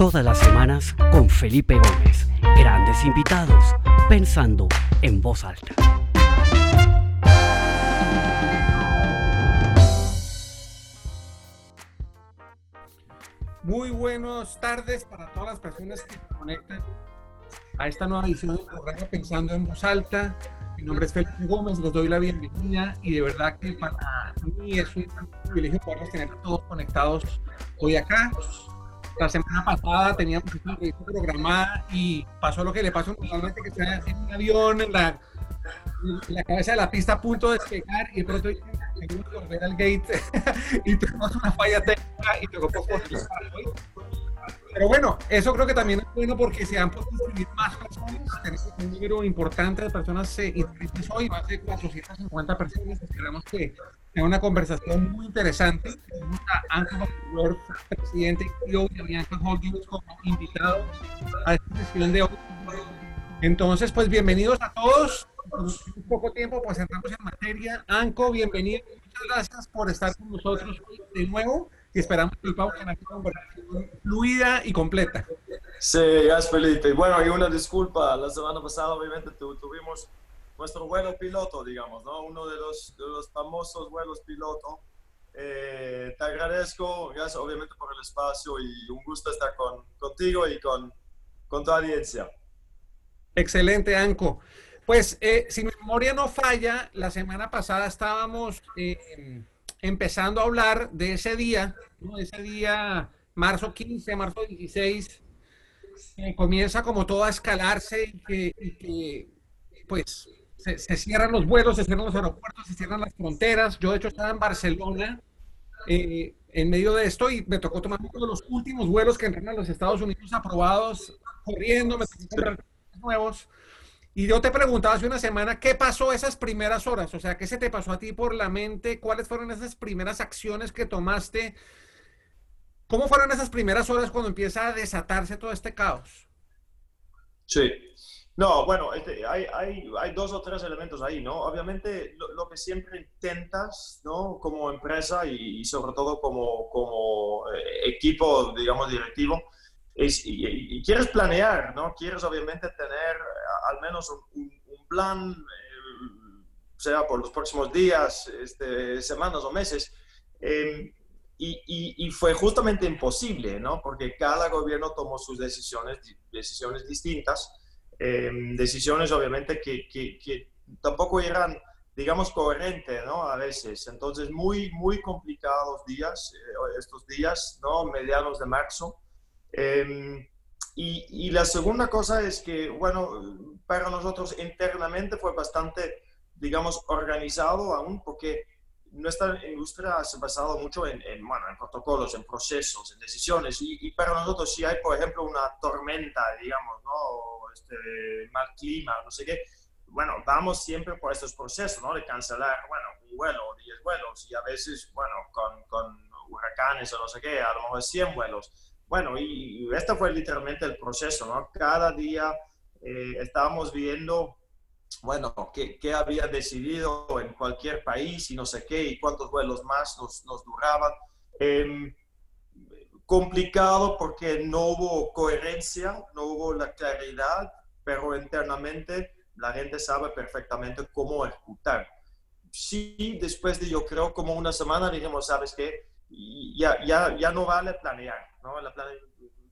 Todas las semanas con Felipe Gómez. Grandes invitados, pensando en voz alta. Muy buenas tardes para todas las personas que se conectan a esta nueva edición del programa Pensando en Voz Alta. Mi nombre es Felipe Gómez, les doy la bienvenida y de verdad que para mí es un privilegio poder tener todos conectados hoy acá. La semana pasada teníamos una entrevista programada y pasó lo que le pasó normalmente, que está en un avión en la, cabeza de la pista a punto de despegar y de pronto tenemos que volver al gate y tuvimos una falla técnica y tocó. Pero bueno, eso creo que también es bueno porque se han podido inscribir más personas. Tenemos un número importante de personas inscritas hoy, más de 450 personas. Esperamos que sea una conversación muy interesante. Tenemos a Worth, presidente y CEO de Bianca Holdings, como invitado a esta sesión de hoy. Entonces, pues bienvenidos a todos. Con un poco tiempo, pues entramos en materia. Anco, bienvenido. Muchas gracias por estar con nosotros de nuevo y esperamos que Pau tenga una conversación fluida y completa. Sí, gracias Felipe. Bueno, y una disculpa, la semana pasada obviamente tu, tuvimos nuestro vuelo piloto, digamos, ¿no? Uno de los, de los famosos vuelos piloto. Eh, te agradezco, gracias obviamente por el espacio y un gusto estar con, contigo y con, con tu audiencia. Excelente, Anco. Pues eh, si mi memoria no falla, la semana pasada estábamos... Eh, empezando a hablar de ese día, ¿no? ese día, marzo 15, marzo 16, que comienza como todo a escalarse y que, y que pues se, cierran los vuelos, se cierran los aeropuertos, se cierran las fronteras. Yo de hecho estaba en Barcelona eh, en medio de esto y me tocó tomar uno de los últimos vuelos que entran a los Estados Unidos aprobados, corriendo, me tocó nuevos. Y yo te preguntaba hace una semana, ¿qué pasó esas primeras horas? O sea, ¿qué se te pasó a ti por la mente? ¿Cuáles fueron esas primeras acciones que tomaste? ¿Cómo fueron esas primeras horas cuando empieza a desatarse todo este caos? Sí. No, bueno, este, hay, hay, dos o tres elementos ahí, ¿no? Obviamente lo, que siempre intentas, ¿no? Como empresa y, y sobre todo como, como eh, equipo, digamos, directivo, es, y, y, quieres planear, ¿no? Quieres obviamente tener al menos un, plan, eh, sea por los próximos días, este, semanas o meses. Eh, y, y, fue justamente imposible, ¿no? Porque cada gobierno tomó sus decisiones, decisiones distintas, eh, decisiones obviamente que, tampoco eran, digamos, coherentes, ¿no? A veces. Entonces, muy, muy complicados días, eh, estos días, ¿no? Medianos de marzo. Eh, y, y, la segunda cosa es que, bueno, para nosotros internamente fue bastante, digamos, organizado aún, porque nuestra industria se ha basado mucho en, en, bueno, en protocolos, en procesos, en decisiones. Y, y, para nosotros, si hay, por ejemplo, una tormenta, digamos, ¿no? O este, mal clima, no sé qué, bueno, vamos siempre por estos procesos, ¿no? De cancelar, bueno, un vuelo, 10 vuelos, y a veces, bueno, con, con huracanes o no sé qué, a lo mejor 100 vuelos. Bueno, y, y este fue literalmente el proceso, ¿no? Cada día eh, estábamos viendo, bueno, qué, qué, había decidido en cualquier país y no sé qué, y cuántos vuelos más nos, duraban. Eh, complicado porque no hubo coherencia, no hubo la claridad, pero internamente la gente sabe perfectamente cómo ejecutar. Sí, después de yo creo como una semana dijimos, ¿sabes qué? Ya, ya, ya no vale planear, ¿no? La plane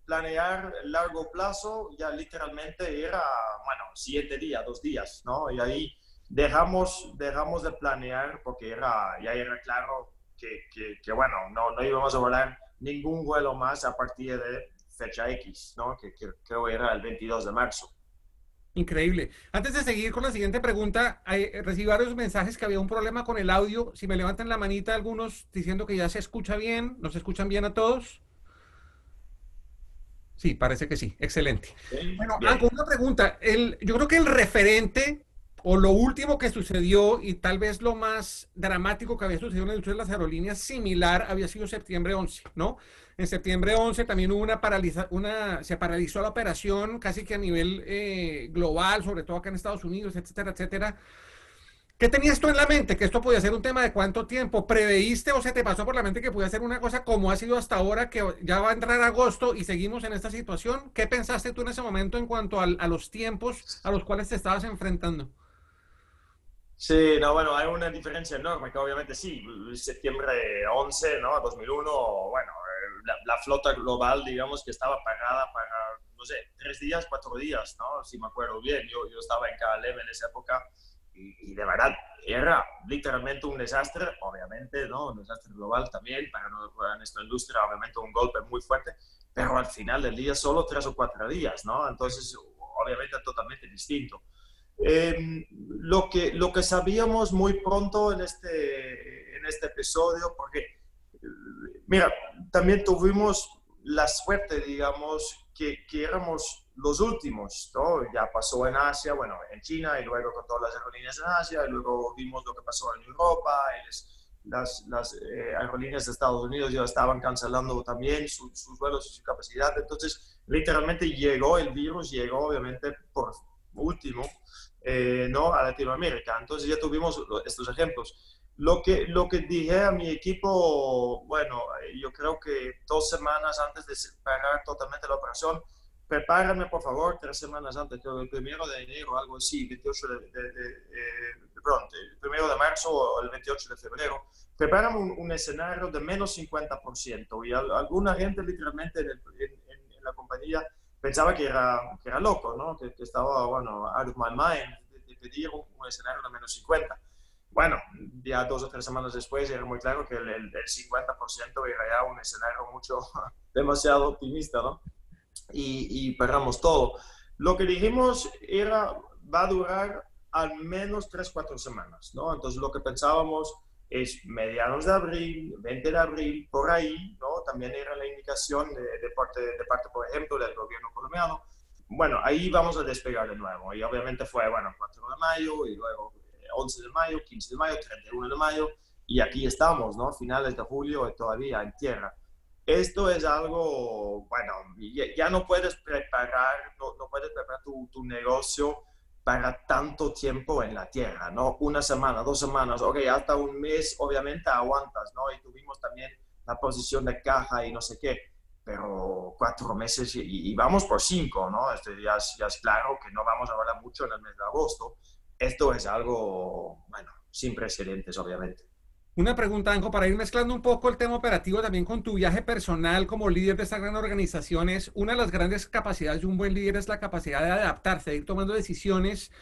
planear largo plazo ya literalmente era, bueno, siete días, dos días, ¿no? Y ahí dejamos, dejamos de planear porque era, ya era claro que, que, que bueno, no, no íbamos a volar ningún vuelo más a partir de fecha X, ¿no? Que, que creo era el 22 de marzo. Increíble. Antes de seguir con la siguiente pregunta, hay, recibí varios mensajes que había un problema con el audio. Si me levantan la manita algunos diciendo que ya se escucha bien, ¿nos escuchan bien a todos? Sí, parece que sí. Excelente. Bueno, bien. una pregunta. El, yo creo que el referente o lo último que sucedió y tal vez lo más dramático que había sucedido en la industria de las aerolíneas similar había sido septiembre 11, ¿no? En septiembre 11 también hubo una paraliza, una, se paralizó la operación casi que a nivel eh, global, sobre todo acá en Estados Unidos, etcétera, etcétera. ¿Qué tenías tú en la mente? Que esto podía ser un tema de cuánto tiempo. ¿Preveíste o se te pasó por la mente que podía ser una cosa como ha sido hasta ahora, que ya va a entrar agosto y seguimos en esta situación? ¿Qué pensaste tú en ese momento en cuanto a, a los tiempos a los cuales te estabas enfrentando? Sí, no, bueno, hay una diferencia enorme, que obviamente sí, septiembre 11, ¿no? 2001, bueno, la, la, flota global, digamos, que estaba pagada para, no sé, tres días, cuatro días, ¿no? Si me acuerdo bien, yo, yo estaba en KLM en esa época y, de verdad era literalmente un desastre, obviamente, ¿no? Un desastre global también, para, para nuestra industria, obviamente un golpe muy fuerte, pero al final del día solo tres o cuatro días, ¿no? Entonces, obviamente totalmente distinto. Eh, lo, que, lo que sabíamos muy pronto en este, en este episodio, porque, mira, también tuvimos la suerte, digamos, que, que éramos los últimos, ¿no? Ya pasó en Asia, bueno, en China y luego con todas las aerolíneas en Asia y luego vimos lo que pasó en Europa. Y las, las eh, aerolíneas de Estados Unidos ya estaban cancelando también sus vuelos y su capacidad. Entonces, literalmente llegó el virus, llegó obviamente por último eh, ¿no? a Latinoamérica. Entonces ya tuvimos estos ejemplos. Lo que, lo que dije a mi equipo, bueno, yo creo que dos semanas antes de parar totalmente la operación, prepárame por favor tres semanas antes, el primero de enero, algo así, 28 de, eh, pronto, el primero de marzo o el 28 de febrero, prepárame un, escenario de menos 50%. Y alguna gente literalmente en, la compañía pensaba que era, que era loco, ¿no? Que, estaba, bueno, out of my mind, de, pedir un, escenario de menos 50. Bueno, ya dos o tres semanas después era muy claro que el, el, 50% era ya un escenario mucho, demasiado optimista, ¿no? Y, y paramos todo. Lo que dijimos era, va a durar al menos 3, 4 semanas, ¿no? Entonces lo que pensábamos es medianos de abril, 20 de abril, por ahí, ¿no? También era la indicación de, parte, de parte, por ejemplo, del gobierno colombiano. Bueno, ahí vamos a despegar de nuevo. Y obviamente fue, bueno, 4 de mayo, y luego 11 de mayo, 15 de mayo, 31 de mayo, y aquí estamos, ¿no? Finales de julio todavía en tierra. Esto es algo, bueno, ya, no puedes preparar, no, no puedes preparar tu, tu negocio para tanto tiempo en la tierra, ¿no? Una semana, dos semanas, ok, hasta un mes obviamente aguantas, ¿no? Y tuvimos también la posición de caja y no sé qué, pero cuatro meses y, vamos por cinco, ¿no? Este, ya, ya es claro que no vamos a hablar mucho en el mes de agosto. Esto es algo, bueno, sin precedentes, obviamente. Una pregunta, Anjo, para ir mezclando un poco el tema operativo también con tu viaje personal como líder de esta gran organización, es una de las grandes capacidades de un buen líder es la capacidad de adaptarse, de ir tomando decisiones,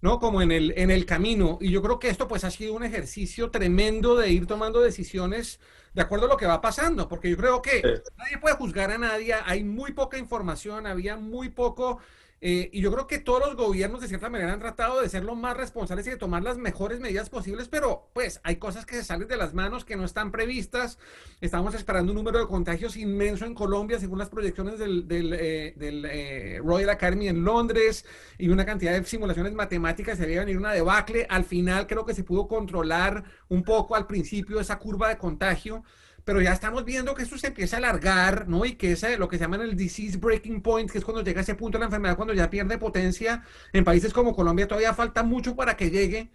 ¿no? Como en el, en el camino. Y yo creo que esto pues ha sido un ejercicio tremendo de ir tomando decisiones de acuerdo a lo que va pasando, porque yo creo que nadie puede juzgar a nadie, hay muy poca información, había muy poco eh, y yo creo que todos los gobiernos de cierta manera han tratado de ser lo más responsables y de tomar las mejores medidas posibles, pero pues hay cosas que se salen de las manos que no están previstas. Estamos esperando un número de contagios inmenso en Colombia, según las proyecciones del, del, eh, eh, Royal Academy en Londres, y una cantidad de simulaciones matemáticas. Se venir una debacle. Al final creo que se pudo controlar un poco al principio esa curva de contagio pero ya estamos viendo que esto se empieza a alargar, ¿no? Y que es lo que se llama el disease breaking point, que es cuando llega ese punto de la enfermedad, cuando ya pierde potencia. En países como Colombia todavía falta mucho para que llegue.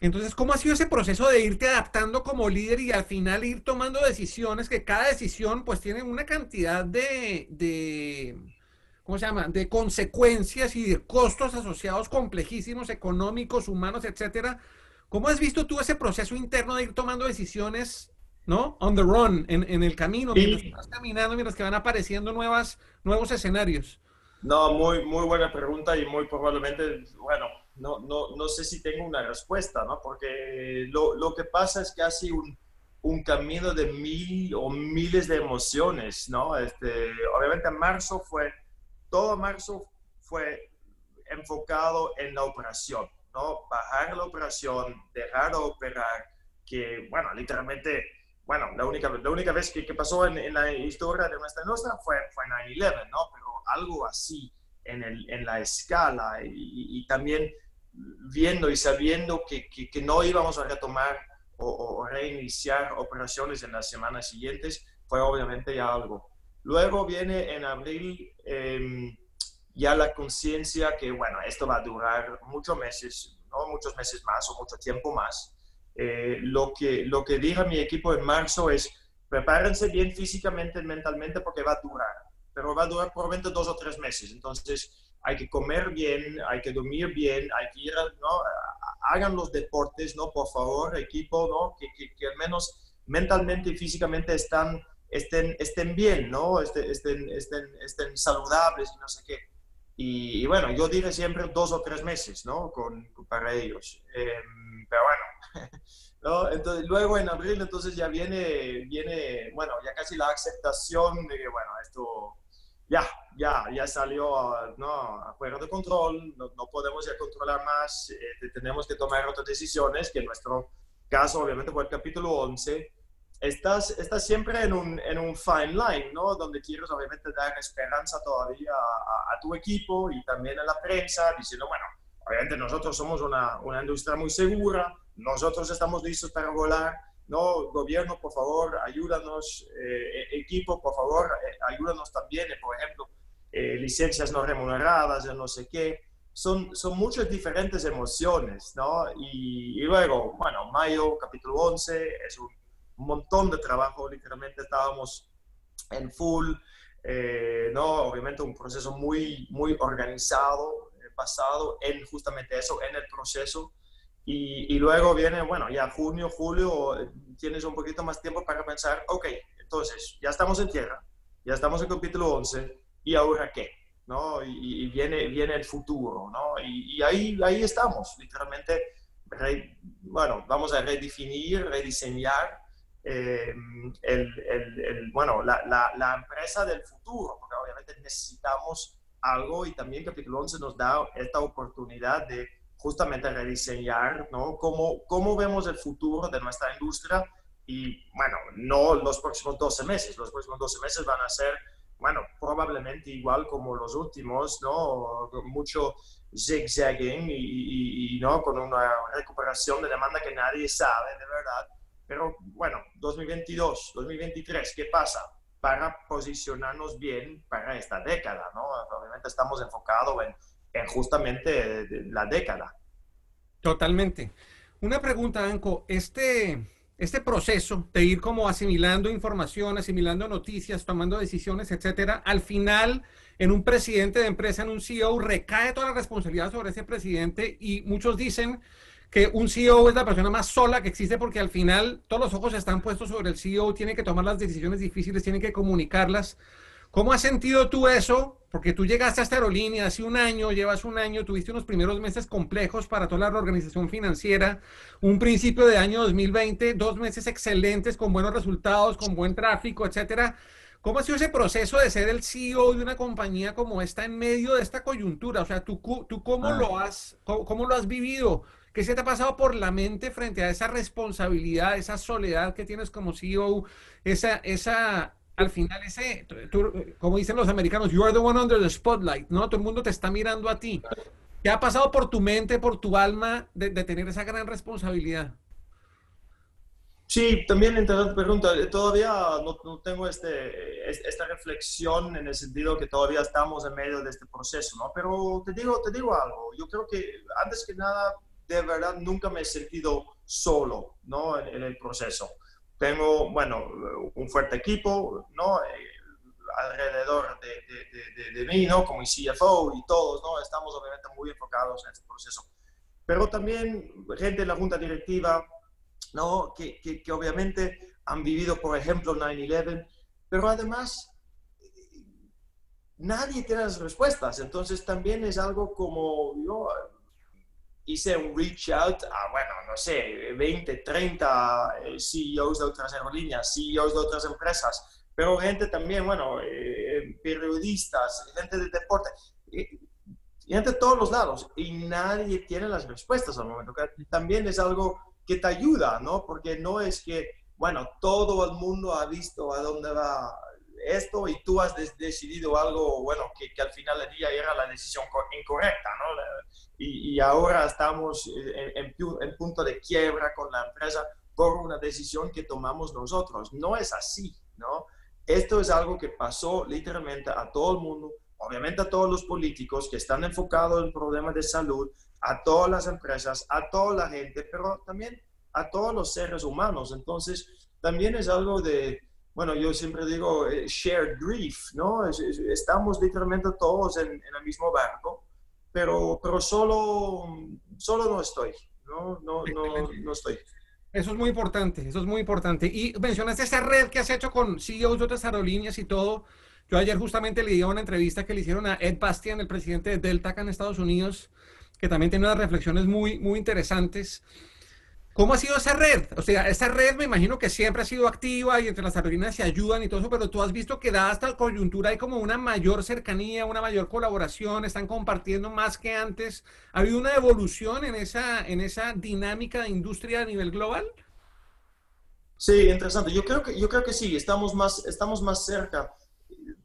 Entonces, ¿cómo ha sido ese proceso de irte adaptando como líder y al final ir tomando decisiones que cada decisión pues tiene una cantidad de, de ¿cómo se llama? De consecuencias y de costos asociados complejísimos, económicos, humanos, etcétera. ¿Cómo has visto tú ese proceso interno de ir tomando decisiones ¿no? On the run, en, en el camino, mientras vas caminando, mientras que van apareciendo nuevas, nuevos escenarios. No, muy, muy buena pregunta y muy probablemente, bueno, no, no, no sé si tengo una respuesta, ¿no? Porque lo, lo que pasa es sido un, un, camino de mil o miles de emociones, ¿no? Este, obviamente marzo fue, todo marzo fue enfocado en la operación, ¿no? Bajar la operación, dejar de operar, que, bueno, literalmente bueno, la única, la única vez que, pasó en, la historia de nuestra industria fue, fue 9-11, ¿no? Pero algo así en, en la escala y, también viendo y sabiendo que, que, no íbamos a retomar o, reiniciar operaciones en las semanas siguientes, fue obviamente ya algo. Luego viene en abril eh, ya la conciencia que, bueno, esto va a durar muchos meses, ¿no? muchos meses más o mucho tiempo más. Eh, lo, que, lo que dije a mi equipo en marzo es, prepárense bien físicamente y mentalmente porque va a durar, pero va a durar probablemente dos o tres meses. Entonces, hay que comer bien, hay que dormir bien, hay que ir, ¿no? Hagan los deportes, ¿no? Por favor, equipo, ¿no? Que, que, que al menos mentalmente y físicamente están, estén, estén bien, ¿no? Estén, estén, estén, estén saludables y no sé qué. Y, bueno, yo diré siempre dos o tres meses, ¿no? Con, para ellos. Em, pero bueno, ¿no? Entonces, luego en abril, entonces ya viene, viene, bueno, ya casi la aceptación de que, bueno, esto ya, ya, ya salió ¿no? afuera de control, no, no, podemos ya controlar más, eh, tenemos que tomar otras decisiones, que en nuestro caso obviamente fue el capítulo 11. Estás, estás siempre en un, en un fine line, ¿no? Donde quieres obviamente dar esperanza todavía a, a, tu equipo y también a la prensa, diciendo, bueno, obviamente nosotros somos una, una industria muy segura, nosotros estamos listos para volar, no, gobierno, por favor, ayúdanos, eh, equipo, por favor, eh, ayúdanos también, por ejemplo, eh, licencias no remuneradas, no sé qué. Son, son muchas diferentes emociones, ¿no? Y, luego, bueno, mayo, capítulo 11, es un montón de trabajo, literalmente estábamos en full, ¿no? Obviamente un proceso muy, muy organizado, basado en justamente eso, en el proceso y, luego viene, bueno, ya junio, julio, tienes un poquito más tiempo para pensar, ok, entonces, ya estamos en tierra, ya estamos en capítulo 11, ¿y ahora qué? ¿No? Y, viene, viene el futuro, ¿no? Y, ahí, ahí estamos, literalmente, bueno, vamos a redefinir, rediseñar eh, el, el, bueno, la, la, la, empresa del futuro, porque obviamente necesitamos algo y también capítulo 11 nos da esta oportunidad de justamente rediseñar, ¿no? Cómo, cómo vemos el futuro de nuestra industria y, bueno, no los próximos 12 meses, los próximos 12 meses van a ser, bueno, probablemente igual como los últimos, ¿no? Mucho zigzagging y, y, ¿no? Con una recuperación de demanda que nadie sabe de verdad. Pero bueno, 2022, 2023, ¿qué pasa? Para posicionarnos bien para esta década, ¿no? Obviamente estamos enfocados en en justamente la década. Totalmente. Una pregunta, Anco. Este, este proceso de ir como asimilando información, asimilando noticias, tomando decisiones, etcétera, al final, en un presidente de empresa, en un CEO, recae toda la responsabilidad sobre ese presidente y muchos dicen que un CEO es la persona más sola que existe porque al final todos los ojos están puestos sobre el CEO, tiene que tomar las decisiones difíciles, tiene que comunicarlas. ¿Cómo has sentido tú eso? Porque tú llegaste a esta aerolínea hace un año, llevas un año, tuviste unos primeros meses complejos para toda la organización financiera, un principio de año 2020, dos meses excelentes con buenos resultados, con buen tráfico, etcétera. ¿Cómo ha sido ese proceso de ser el CEO de una compañía como esta en medio de esta coyuntura? O sea, ¿tú, tú cómo, ah. lo has, cómo, lo has vivido? ¿Qué se te ha pasado por la mente frente a esa responsabilidad, esa soledad que tienes como CEO, esa, esa al final ese, como dicen los americanos, you are the one under the spotlight, ¿no? Todo el mundo te está mirando a ti. ¿Qué ha pasado por tu mente, por tu alma de, tener esa gran responsabilidad? Sí, también interesante pregunta. Todavía no, tengo este, esta reflexión en el sentido que todavía estamos en medio de este proceso, ¿no? Pero te digo, te digo algo. Yo creo que antes que nada, de verdad, nunca me he sentido solo, ¿no? en el proceso tengo, bueno, un fuerte equipo, ¿no? Eh, alrededor de, de, mí, ¿no? Como el CFO y todos, ¿no? Estamos obviamente muy enfocados en este proceso. Pero también gente de la junta directiva, ¿no? Que, que, que obviamente han vivido, por ejemplo, 9-11, pero además nadie tiene las respuestas. Entonces también es algo como, yo hice un reach out a, bueno, no sé, 20, 30 eh, CEOs de otras aerolíneas, CEOs de otras empresas, pero gente también, bueno, eh, periodistas, gente de deporte, gente de todos los lados, y nadie tiene las respuestas al momento. También es algo que te ayuda, ¿no? Porque no es que, bueno, todo el mundo ha visto a dónde va esto y tú has decidido algo, bueno, que, al final del día era la decisión incorrecta, ¿no? Y, y ahora estamos en, en, punto de quiebra con la empresa por una decisión que tomamos nosotros. No es así, ¿no? Esto es algo que pasó literalmente a todo el mundo. obviamente a todos los políticos que están enfocados en problemas de salud, a todas las empresas, a toda la gente, pero también a todos los seres humanos. Entonces, también es algo de, bueno, yo siempre digo eh, shared grief, ¿no? estamos literalmente todos en, el mismo barco, pero, pero solo, solo no estoy, ¿no? No, no, no estoy. Eso es muy importante, eso es muy importante. Y mencionaste esa red que has hecho con CEOs de otras aerolíneas y todo. Yo ayer justamente le di una entrevista que le hicieron a Ed Bastian, el presidente de Delta acá en Estados Unidos, que también tiene unas reflexiones muy, muy interesantes. ¿Cómo ha sido esa red? O sea, esa red me imagino que siempre ha sido activa y entre las aerolíneas se ayudan y todo eso, pero tú has visto que dada esta coyuntura hay como una mayor cercanía, una mayor colaboración, están compartiendo más que antes. ¿Ha habido una evolución en esa, en esa dinámica de industria a nivel global? Sí, interesante. Yo creo que, yo creo que sí, estamos más, estamos más cerca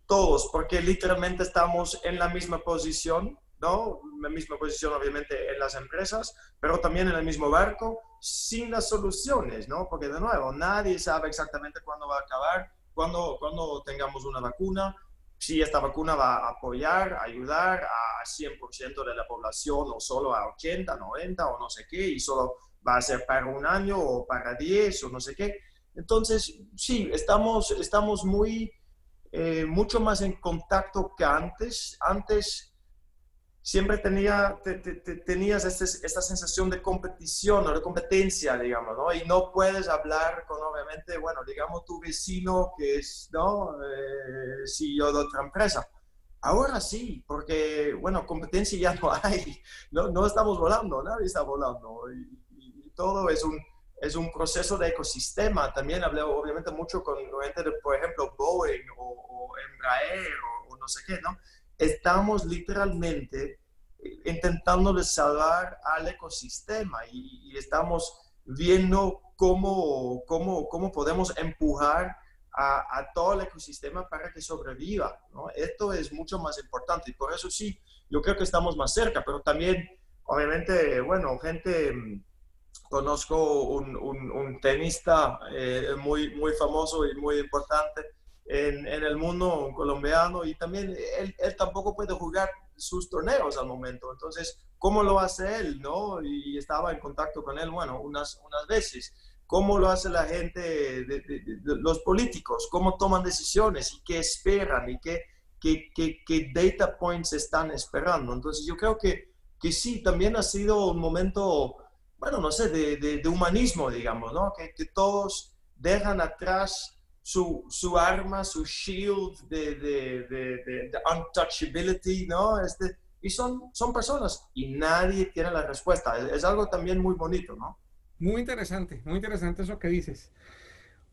todos, porque literalmente estamos en la misma posición ¿no? La misma posición obviamente en las empresas, pero también en el mismo barco, sin las soluciones, ¿no? Porque de nuevo, nadie sabe exactamente cuándo va a acabar, cuándo, cuando tengamos una vacuna, si esta vacuna va a apoyar, ayudar a 100% de la población o solo a 80, 90 o no sé qué, y solo va a ser para un año o para 10 o no sé qué. Entonces, sí, estamos, estamos muy, eh, mucho más en contacto que antes. Antes siempre tenía, tenías este, esta sensación de competición o de competencia, digamos, ¿no? Y no puedes hablar con, obviamente, bueno, digamos, tu vecino que es, ¿no? Eh, CEO de otra empresa. Ahora sí, porque, bueno, competencia ya no hay, no, no estamos volando, nadie está volando. Y, todo es un, es un proceso de ecosistema. También hablé, obviamente, mucho con gente de, por ejemplo, Boeing o, Embraer o, o no sé qué, ¿no? Estamos literalmente eh, intentando salvar al ecosistema y, estamos viendo cómo, cómo, cómo podemos empujar a, todo el ecosistema para que sobreviva. ¿no? Esto es mucho más importante y por eso sí, yo creo que estamos más cerca, pero también, obviamente, bueno, gente, mm, conozco un, un, tenista eh, muy, muy famoso y muy importante en, el mundo colombiano y también él, él, tampoco puede jugar sus torneos al momento. Entonces, ¿cómo lo hace él? ¿no? Y estaba en contacto con él, bueno, unas, unas veces. ¿Cómo lo hace la gente, de, los políticos? ¿Cómo toman decisiones y qué esperan y qué, qué, qué, qué, data points están esperando? Entonces, yo creo que, que sí, también ha sido un momento, bueno, no sé, de, de humanismo, digamos, ¿no? Que, que todos dejan atrás su, su arma, su shield de, de, de, untouchability, ¿no? Este, y son, son personas y nadie tiene la respuesta. Es, algo también muy bonito, ¿no? Muy interesante, muy interesante eso que dices.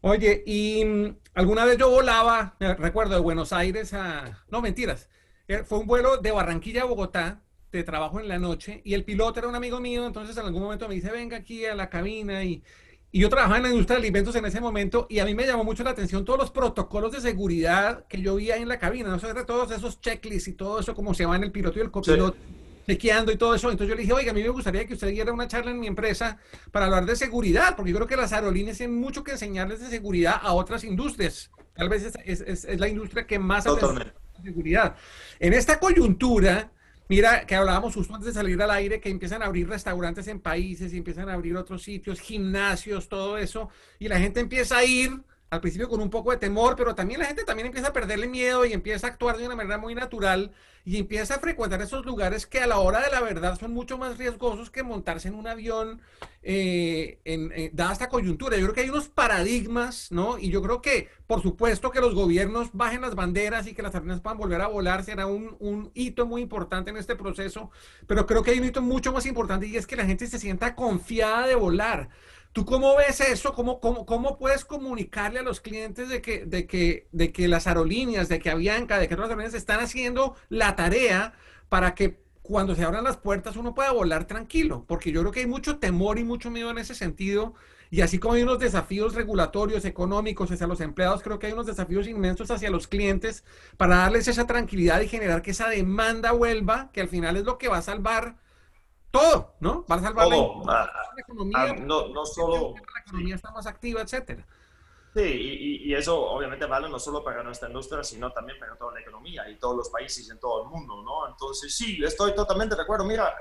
Oye, y mm, alguna vez yo volaba, recuerdo, de Buenos Aires a... No, mentiras. Eh, fue un vuelo de Barranquilla a Bogotá, de trabajo en la noche, y el piloto era un amigo mío, entonces en algún momento me dice, venga aquí a la cabina y y yo trabajaba en la industria de alimentos en ese momento y a mí me llamó mucho la atención todos los protocolos de seguridad que yo veía en la cabina, no sé, todos esos checklists y todo eso, como se va en el piloto y el copiloto, chequeando y todo eso. Entonces yo le dije, oiga, a mí me gustaría que usted diera una charla en mi empresa para hablar de seguridad, porque yo creo que las aerolíneas tienen mucho que enseñarles de seguridad a otras industrias. Tal vez es, es, es la industria que más hace seguridad. En esta coyuntura, Mira, que hablábamos justo antes de salir al aire, que empiezan a abrir restaurantes en países y empiezan a abrir otros sitios, gimnasios, todo eso, y la gente empieza a ir al principio con un poco de temor, pero también la gente también empieza a perderle miedo y empieza a actuar de una manera muy natural y empieza a frecuentar esos lugares que a la hora de la verdad son mucho más riesgosos que montarse en un avión eh, en, eh, dada esta coyuntura. Yo creo que hay unos paradigmas, ¿no? Y yo creo que, por supuesto, que los gobiernos bajen las banderas y que las aerolíneas puedan volver a volar será un, un hito muy importante en este proceso, pero creo que hay un hito mucho más importante y es que la gente se sienta confiada de volar. ¿Tú cómo ves eso? ¿Cómo, cómo, cómo puedes comunicarle a los clientes de que, de, que, de que las aerolíneas, de que Avianca, de que otras aerolíneas están haciendo la tarea para que cuando se abran las puertas uno pueda volar tranquilo? Porque yo creo que hay mucho temor y mucho miedo en ese sentido. Y así como hay unos desafíos regulatorios, económicos hacia los empleados, creo que hay unos desafíos inmensos hacia los clientes para darles esa tranquilidad y generar que esa demanda vuelva, que al final es lo que va a salvar todo, ¿no? Para salvar La, economía. Ah, no, no solo... La economía está más activa, etcétera. Sí, y, eso obviamente vale no solo para nuestra industria, sino también para toda la economía y todos los países en todo el mundo, ¿no? Entonces, sí, estoy totalmente de acuerdo. Mira,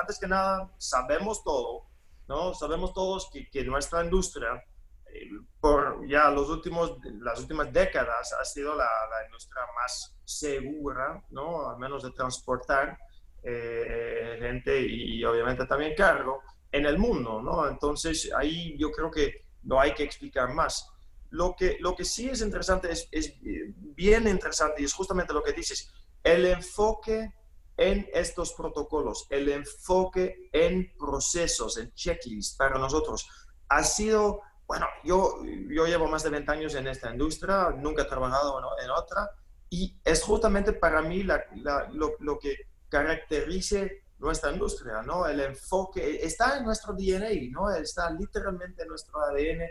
antes que nada, sabemos todo, ¿no? Sabemos todos que, que nuestra industria, eh, por ya los últimos, las últimas décadas, ha sido la, la industria más segura, ¿no? Al menos de transportar eh, gente y, y obviamente también cargo en el mundo, ¿no? Entonces, ahí yo creo que no hay que explicar más. Lo que, lo que sí es interesante, es, es bien interesante, y es justamente lo que dices, el enfoque en estos protocolos, el enfoque en procesos, en checklists para nosotros, ha sido, bueno, yo, yo llevo más de 20 años en esta industria, nunca he trabajado en, otra, y es justamente para mí la, lo, lo, que caracteriza nuestra industria, ¿no? El enfoque está en nuestro DNA, ¿no? Está literalmente en nuestro ADN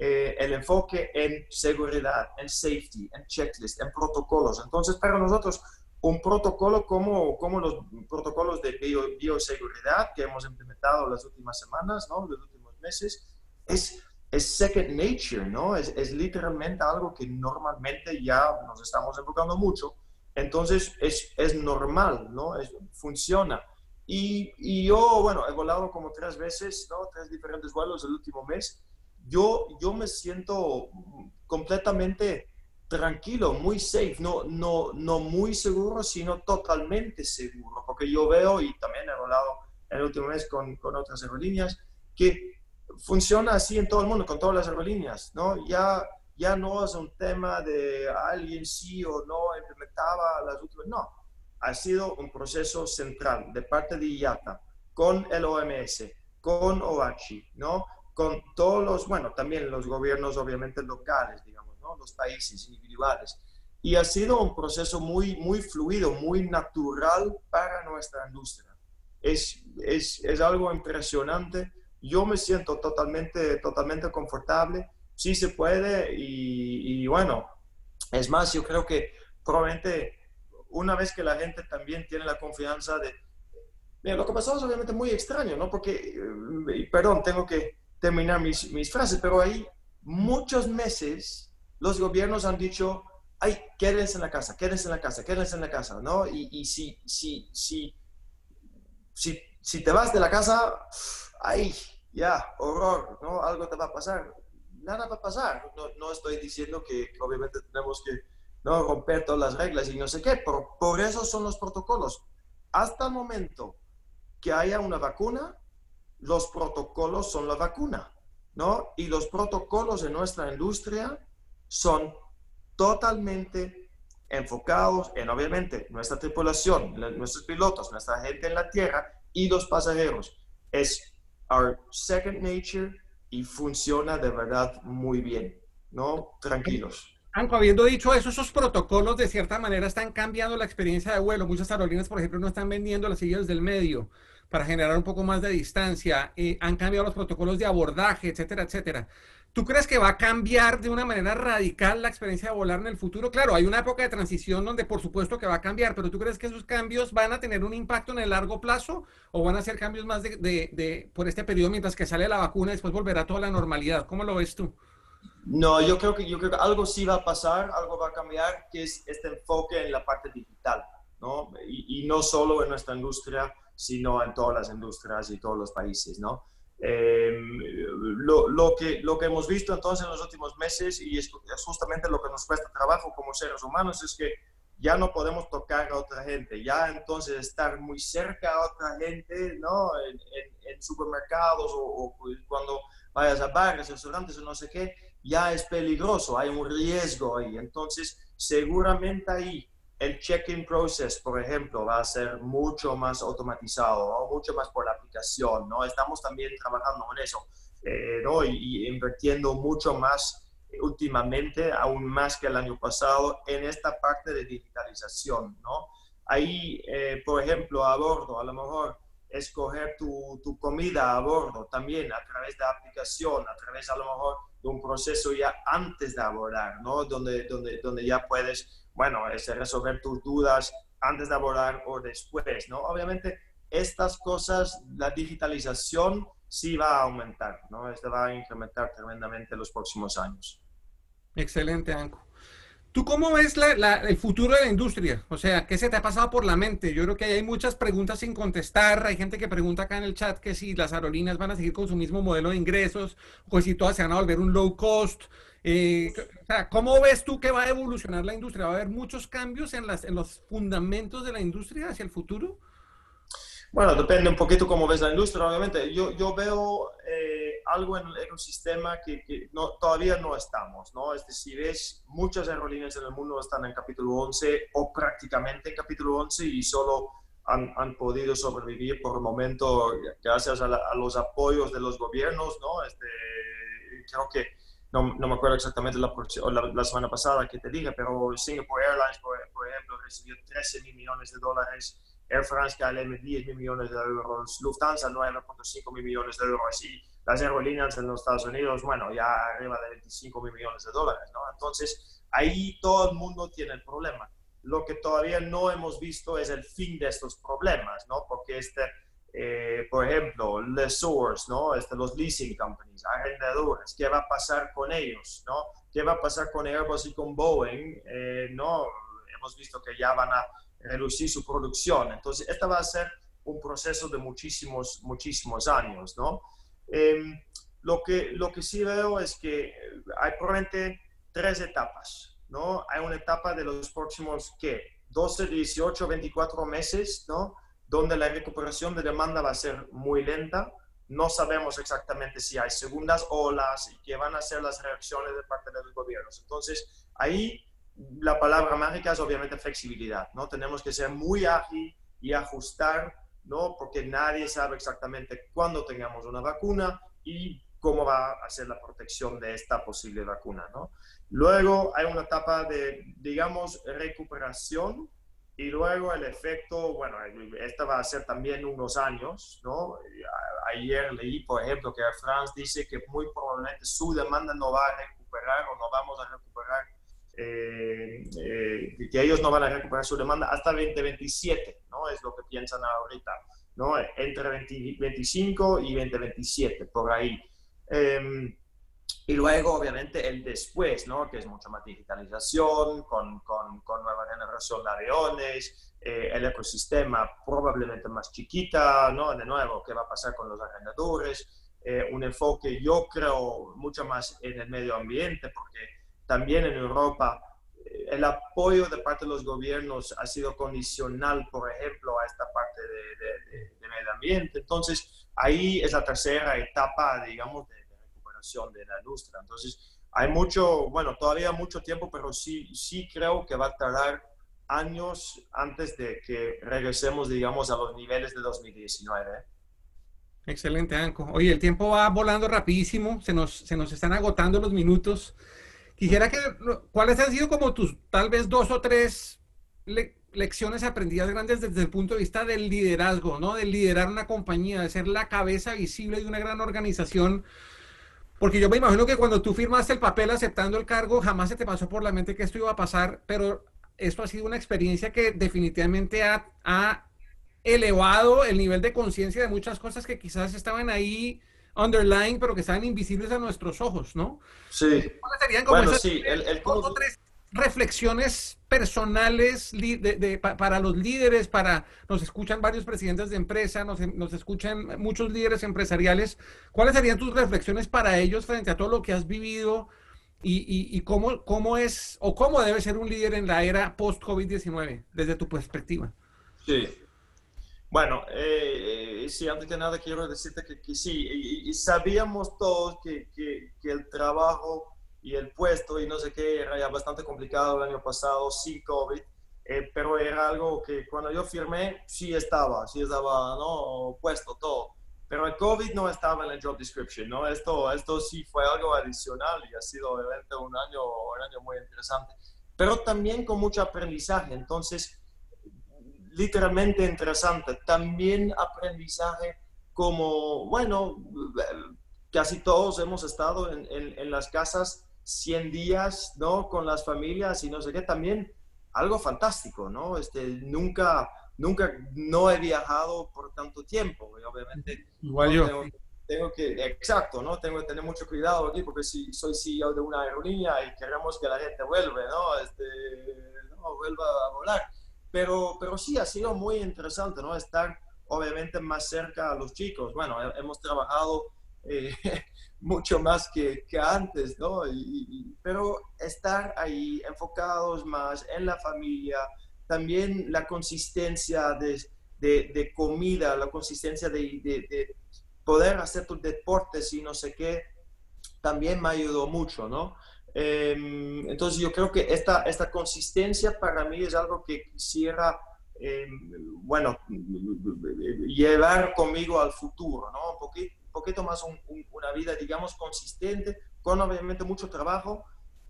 eh, el enfoque en seguridad, en safety, en checklist, en protocolos. Entonces, para nosotros, un protocolo como, como los protocolos de bioseguridad que hemos implementado las últimas semanas, ¿no? Los últimos meses, es, es second nature, ¿no? Es, es literalmente algo que normalmente ya nos estamos enfocando mucho. Entonces, es, es normal, ¿no? Es, funciona. Y, y, yo, bueno, he volado como tres veces, ¿no? Tres diferentes vuelos el último mes. Yo, yo me siento completamente tranquilo, muy safe, no, no, no muy seguro, sino totalmente seguro, porque yo veo, y también he volado el último mes con, con otras aerolíneas, que funciona así en todo el mundo, con todas las aerolíneas, ¿no? Ya, ya no es un tema de alguien sí o no implementaba las últimas, no, ha sido un proceso central de parte de IATA con el OMS, con OACI, ¿no? Con todos los, bueno, también los gobiernos obviamente locales, digamos, ¿no? Los países individuales. Y ha sido un proceso muy, muy fluido, muy natural para nuestra industria. Es, es, es algo impresionante. Yo me siento totalmente, totalmente confortable. Sí se puede y, bueno, es más, yo creo que probablemente una vez que la gente también tiene la confianza de... Mira, lo que pasó es obviamente muy extraño, ¿no? Porque, eh, perdón, tengo que terminar mis, mis frases, pero ahí muchos meses los gobiernos han dicho, ay, quédense en la casa, quédense en la casa, quédense en la casa, ¿no? Y, y si, si, si, si, si te vas de la casa, ay, ya, horror, ¿no? Algo te va a pasar. Nada va a pasar. No, estoy diciendo que obviamente tenemos que ¿no? romper todas las reglas y no sé qué. Por eso son los protocolos. Hasta el momento que haya una vacuna, los protocolos son la vacuna, ¿no? Y los protocolos en nuestra industria son totalmente enfocados en, obviamente, nuestra tripulación, nuestros pilotos, nuestra gente en la tierra y los pasajeros. Es our second nature y funciona de verdad muy bien, ¿no? Tranquilos. Anco, habiendo dicho eso, esos protocolos de cierta manera están cambiando la experiencia de vuelo. Muchas aerolíneas, por ejemplo, no están vendiendo las sillas del medio para generar un poco más de distancia. Eh, han cambiado los protocolos de abordaje, etcétera, etcétera. ¿Tú crees que va a cambiar de una manera radical la experiencia de volar en el futuro? Claro, hay una época de transición donde por supuesto que va a cambiar, pero ¿tú crees que esos cambios van a tener un impacto en el largo plazo o van a ser cambios más de, de, de por este periodo mientras que sale la vacuna y después volverá toda la normalidad? ¿Cómo lo ves tú? No, yo creo, que, yo creo que algo sí va a pasar, algo va a cambiar, que es este enfoque en la parte digital, ¿no? Y, no solo en nuestra industria, sino en todas las industrias y todos los países, ¿no? Em, lo, lo, que, lo que hemos visto entonces en los últimos meses, y es, justamente lo que nos cuesta trabajo como seres humanos, es que ya no podemos tocar a otra gente, ya entonces estar muy cerca a otra gente, ¿no? En, en, supermercados o, o, cuando vayas a bares, restaurantes o no sé qué, ya es peligroso, hay un riesgo ahí. Entonces, seguramente ahí el check-in process, por ejemplo, va a ser mucho más automatizado, mucho más por la aplicación, ¿no? Estamos también trabajando en eso, eh, ¿no? Y, invirtiendo mucho más últimamente, aún más que el año pasado, en esta parte de digitalización, ¿no? Ahí, eh, por ejemplo, a bordo, a lo mejor escoger tu, tu, comida a bordo también a través de aplicación, a través a lo mejor de un proceso ya antes de abordar, ¿no? Donde, donde, donde ya puedes, bueno, ese resolver tus dudas antes de abordar o después, ¿no? Obviamente, estas cosas, la digitalización sí va a aumentar, ¿no? Este va a incrementar tremendamente en los próximos años. Excelente, Anco. ¿Tú cómo ves el futuro de la industria? O sea, ¿qué se te ha pasado por la mente? Yo creo que hay muchas preguntas sin contestar. Hay gente que pregunta acá en el chat que si las aerolíneas van a seguir con su mismo modelo de ingresos o si todas se van a volver un low cost. Eh, o sea, ¿cómo ves tú que va a evolucionar la industria? ¿Va a haber muchos cambios en, las, en los fundamentos de la industria hacia el futuro? Bueno, depende un poquito cómo ves la industria, obviamente. Yo, yo veo eh, algo en el ecosistema que, que no, todavía no estamos, ¿no? Es decir, es, muchas aerolíneas en el mundo están en capítulo 11 o prácticamente en capítulo 11 y solo han, han podido sobrevivir por el momento gracias a, los apoyos de los gobiernos, ¿no? Este, creo que, no, no me acuerdo exactamente la, semana pasada que te dije, pero Singapore Airlines, por, ejemplo, recibió 13 mil millones de dólares Air France KLM 10 millones de euros, Lufthansa 9.5 millones de euros y las aerolíneas en los Estados Unidos, bueno, ya arriba de 25 millones de dólares, ¿no? Entonces, ahí todo el mundo tiene el problema. Lo que todavía no hemos visto es el fin de estos problemas, ¿no? Porque este, eh, por ejemplo, lessors, ¿no? Este, los leasing companies, arrendadores, ¿qué va a pasar con ellos, ¿no? ¿Qué va a pasar con Airbus y con Boeing? Eh, no, hemos visto que ya van a reducir su producción. Entonces, este va a ser un proceso de muchísimos, muchísimos años, ¿no? Em, lo, que, lo que sí veo es que hay probablemente tres etapas, ¿no? Hay una etapa de los próximos, ¿qué? 12, 18, 24 meses, ¿no? Donde la recuperación de demanda va a ser muy lenta. No sabemos exactamente si hay segundas olas y qué van a ser las reacciones de parte de los gobiernos. Entonces, ahí la palabra mágica es obviamente flexibilidad, ¿no? Tenemos que ser muy ágil y ajustar, ¿no? Porque nadie sabe exactamente cuándo tengamos una vacuna y cómo va a ser la protección de esta posible vacuna, ¿no? Luego hay una etapa de, digamos, recuperación y luego el efecto, bueno, esta va a ser también unos años, ¿no? Ayer leí, por ejemplo, que France dice que muy probablemente su demanda no va a recuperar o no vamos a recuperar eh, eh, que ellos no van a recuperar su demanda hasta 2027, ¿no? Es lo que piensan ahorita, ¿no? Entre 2025 y 2027, por ahí. Em, y luego, obviamente, el después, ¿no? Que es mucha más digitalización, con, con, con nueva generación de aviones, eh, el ecosistema probablemente más chiquita, ¿no? De nuevo, ¿qué va a pasar con los arrendadores? un enfoque, yo creo, mucho más en el medio ambiente, porque también en Europa, eh, el apoyo de parte de los gobiernos ha sido condicional, por ejemplo, a esta parte de, medio ambiente. Entonces, ahí es la tercera etapa, digamos, de, recuperación de la industria. Entonces, hay mucho, bueno, todavía mucho tiempo, pero sí, sí creo que va a tardar años antes de que regresemos, digamos, a los niveles de 2019. Excelente, Anco. Oye, el tiempo va volando rapidísimo, se nos, se nos están agotando los minutos. Quisiera que, ¿cuáles han sido como tus tal vez dos o tres lecciones aprendidas grandes desde el punto de vista del liderazgo, ¿no? De liderar una compañía, de ser la cabeza visible de una gran organización. Porque yo me imagino que cuando tú firmaste el papel aceptando el cargo, jamás se te pasó por la mente que esto iba a pasar, pero esto ha sido una experiencia que definitivamente ha, ha elevado el nivel de conciencia de muchas cosas que quizás estaban ahí underlying, pero que están invisibles a nuestros ojos, ¿no? Sí. ¿Cuáles serían como esas tres reflexiones personales de, para los líderes, para nos escuchan varios presidentes de empresa, nos, nos, escuchan muchos líderes empresariales. ¿Cuáles serían tus reflexiones para ellos frente a todo lo que has vivido y, y, y cómo, cómo es o cómo debe ser un líder en la era post-COVID-19 desde tu perspectiva? Sí, bueno, eh, eh, sí, antes que nada quiero decirte que, sí, y, sabíamos todos que, que, el trabajo y el puesto y no sé qué era ya bastante complicado el año pasado sin COVID, eh, pero era algo que cuando yo firmé sí estaba, sí estaba, ¿no? Puesto todo. Pero el COVID no estaba en el job description, ¿no? Esto, esto sí fue algo adicional y ha sido obviamente un año, un año muy interesante, pero también con mucho aprendizaje. Entonces, literalmente interesante. También aprendizaje como, bueno, casi todos hemos estado en, en, las casas 100 días, ¿no? Con las familias y no sé qué, también algo fantástico, ¿no? Este, nunca, nunca, no he viajado por tanto tiempo, y obviamente. Igual yo. tengo que, exacto, ¿no? Tengo que tener mucho cuidado aquí porque si soy CEO de una aerolínea y queremos que la gente vuelva, ¿no? Este, ¿no? Vuelva a volar. Pero, pero sí, ha sido muy interesante, ¿no? Estar obviamente más cerca a los chicos. Bueno, hemos trabajado eh, mucho más que, que antes, ¿no? Y, pero estar ahí enfocados más en la familia, también la consistencia de, de, de comida, la consistencia de, de, poder hacer tus deportes y no sé qué, también me ayudó mucho, ¿no? Em, entonces yo creo que esta, esta consistencia para mí es algo que quisiera, em, bueno, llevar conmigo al futuro, ¿no? Un poquito, poquito más una vida, digamos, consistente, con obviamente mucho trabajo,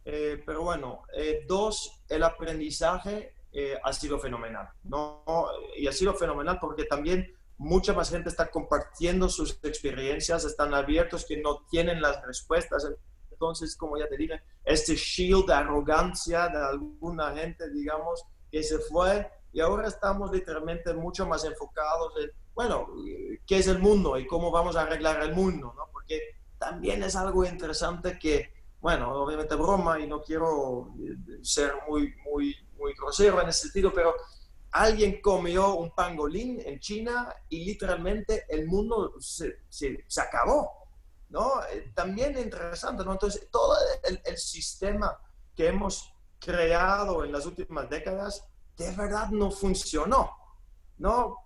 eh, pero bueno, eh, dos, el aprendizaje eh, ha sido fenomenal, ¿no? Y ha sido fenomenal porque también mucha más gente está compartiendo sus experiencias, están abiertos que no tienen las respuestas. Entonces, como ya te dije, este shield de arrogancia de alguna gente, digamos, que se fue y ahora estamos literalmente mucho más enfocados en bueno, ¿qué es el mundo y cómo vamos a arreglar el mundo? ¿no? Porque también es algo interesante que, bueno, obviamente broma y no quiero eh, ser muy, muy, muy grosero en ese sentido, pero alguien comió un pangolín en China y literalmente el mundo se, se, acabó, ¿no? Eh, también interesante, ¿no? Entonces, todo el, el, sistema que hemos creado en las últimas décadas de verdad no funcionó, ¿no?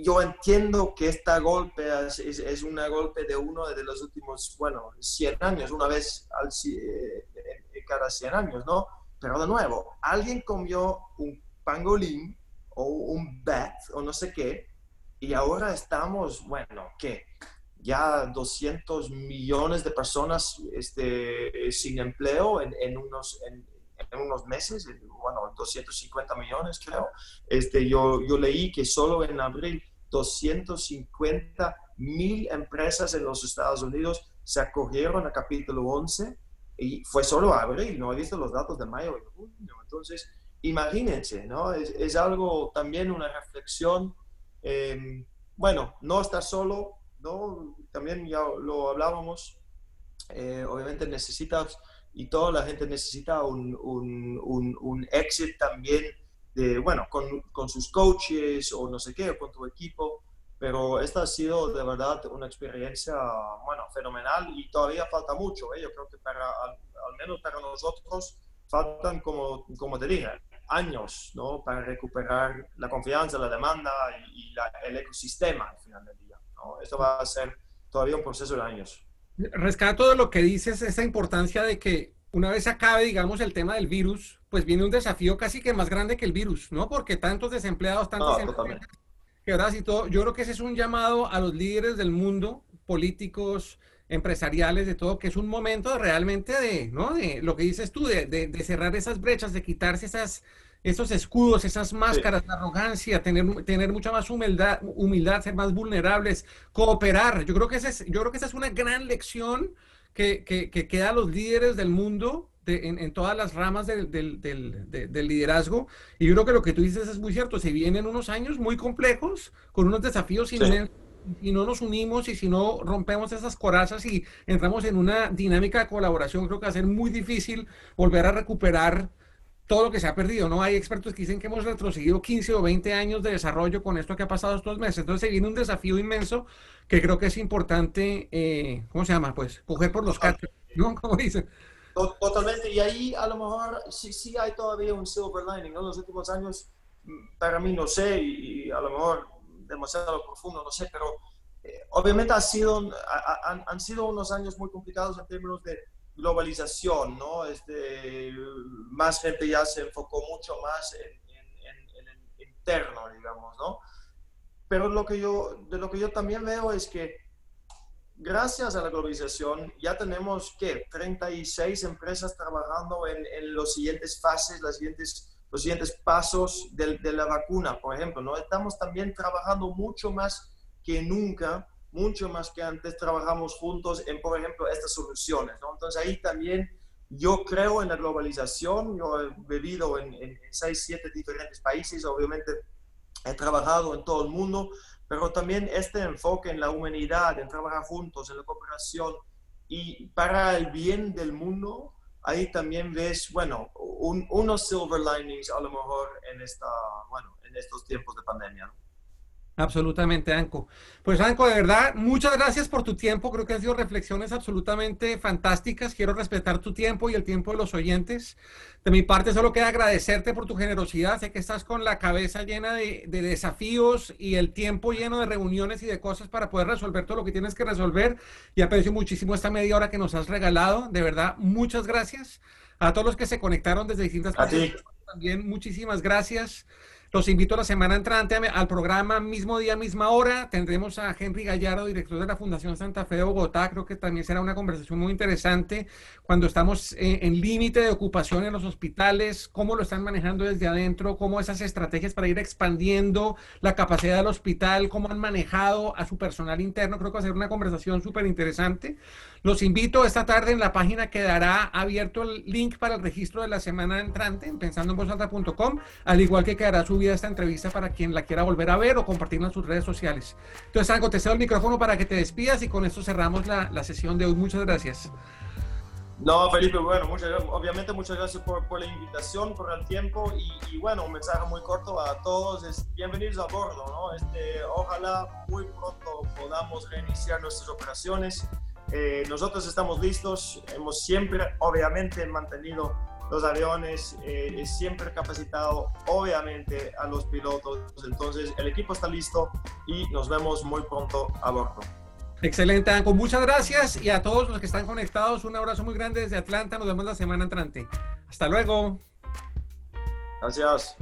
Yo entiendo que esta golpe es, es, un golpe de uno de los últimos, bueno, 100 años, una vez al, eh, cada 100 años, ¿no? Pero de nuevo, alguien comió un pangolín o un bat o no sé qué, y ahora estamos, bueno, ¿qué? Ya 200 millones de personas este, sin empleo en, unos, en unos meses, bueno, 250 millones creo. Este, yo, yo leí que solo en abril 250 mil empresas en los Estados Unidos se acogieron a capítulo 11 y fue solo abril, no he visto los datos de mayo y junio. Entonces, imagínense, ¿no? Es, es algo también una reflexión. Eh, bueno, no está solo, ¿no? También ya lo hablábamos. Eh, obviamente necesitas y toda la gente necesita un, un, un, un exit también, de, bueno, con, con, sus coaches o no sé qué, o con tu equipo, pero esta ha sido de verdad una experiencia, bueno, fenomenal y todavía falta mucho, ¿eh? yo creo que para, al, menos para nosotros, faltan, como, como te dije, años, ¿no? Para recuperar la confianza, la demanda y, la, el ecosistema al final del día, ¿no? Esto va a ser todavía un proceso de años. Rescato de lo que dices, esa importancia de que una vez acabe, digamos, el tema del virus, pues viene un desafío casi que más grande que el virus, ¿no? Porque tantos desempleados, tantos no, y todo, yo creo que ese es un llamado a los líderes del mundo, políticos, empresariales, de todo, que es un momento realmente de, ¿no? De lo que dices tú, de, de, de cerrar esas brechas, de quitarse esas, esos escudos, esas máscaras de arrogancia, tener, tener mucha más humildad, humildad, ser más vulnerables, cooperar. Yo creo que, esa es, yo creo que esa es una gran lección que, que, que queda a los líderes del mundo de, en, en, todas las ramas del, del, del, liderazgo. Y yo creo que lo que tú dices es muy cierto. Se vienen unos años muy complejos, con unos desafíos inmensos. Y no nos unimos y si no rompemos esas corazas y entramos en una dinámica de colaboración, creo que va a ser muy difícil volver a recuperar todo lo que se ha perdido, ¿no? Hay expertos que dicen que hemos retrocedido 15 o 20 años de desarrollo con esto que ha pasado estos meses. Entonces se viene un desafío inmenso que creo que es importante, eh, ¿cómo se llama? Pues coger por los cachos, ¿no? Como dicen. Totalmente, y ahí a lo mejor sí, sí hay todavía un silver lining, ¿no? Los últimos años, mm, para mí no sé, y a lo mejor demasiado profundo, no sé, pero eh, obviamente ha sido, han sido unos años muy complicados en términos de globalización, ¿no? Este, más gente ya se enfocó mucho más en, el interno, digamos, ¿no? Pero lo que yo, de lo que yo también veo es que gracias a la globalización ya tenemos, ¿qué? 36 empresas trabajando en, en los siguientes fases, las siguientes, los siguientes pasos de, de la vacuna, por ejemplo, ¿no? Estamos también trabajando mucho más que nunca mucho más que antes trabajamos juntos en, por ejemplo, estas soluciones. ¿no? Entonces ahí también yo creo en la globalización, yo he vivido en, en, seis, siete diferentes países, obviamente he trabajado en todo el mundo, pero también este enfoque en la humanidad, en trabajar juntos, en la cooperación y para el bien del mundo, ahí también ves, bueno, unos silver linings a lo mejor en, esta, bueno, en estos tiempos de pandemia. Absolutamente, Anco. Pues Anco, de verdad, muchas gracias por tu tiempo. Creo que han sido reflexiones absolutamente fantásticas. Quiero respetar tu tiempo y el tiempo de los oyentes. De mi parte, solo queda agradecerte por tu generosidad. Sé que estás con la cabeza llena de, de desafíos y el tiempo lleno de reuniones y de cosas para poder resolver todo lo que tienes que resolver. Y aprecio muchísimo esta media hora que nos has regalado. De verdad, muchas gracias. A todos los que se conectaron desde distintas partes. También muchísimas gracias. Los invito a la semana entrante al programa mismo día, misma hora. Tendremos a Henry Gallardo, director de la Fundación Santa Fe de Bogotá. Creo que también será una conversación muy interesante cuando estamos eh, en, límite de ocupación en los hospitales, cómo lo están manejando desde adentro, cómo esas estrategias para ir expandiendo la capacidad del hospital, cómo han manejado a su personal interno. Creo que va a ser una conversación súper interesante. Los invito esta tarde en la página quedará abierto el link para el registro de la semana entrante en pensandoenvozalta.com, al igual que quedará subida esta entrevista para quien la quiera volver a ver o compartirla en sus redes sociales. Entonces, Algo, te cedo el micrófono para que te despidas y con esto cerramos la, la sesión de hoy. Muchas gracias. No, Felipe, bueno, obviamente muchas gracias por, por, la invitación, por el tiempo y, bueno, un mensaje muy corto a todos es bienvenidos a bordo, ¿no? Este, ojalá muy pronto podamos reiniciar nuestras operaciones. Eh, nosotros estamos listos, hemos siempre, obviamente, mantenido los aviones, eh, siempre capacitado, obviamente, a los pilotos. Entonces, el equipo está listo y nos vemos muy pronto a bordo. Excelente, Anco. Muchas gracias y a todos los que están conectados, un abrazo muy grande desde Atlanta. Nos vemos la semana entrante. Hasta luego. Gracias.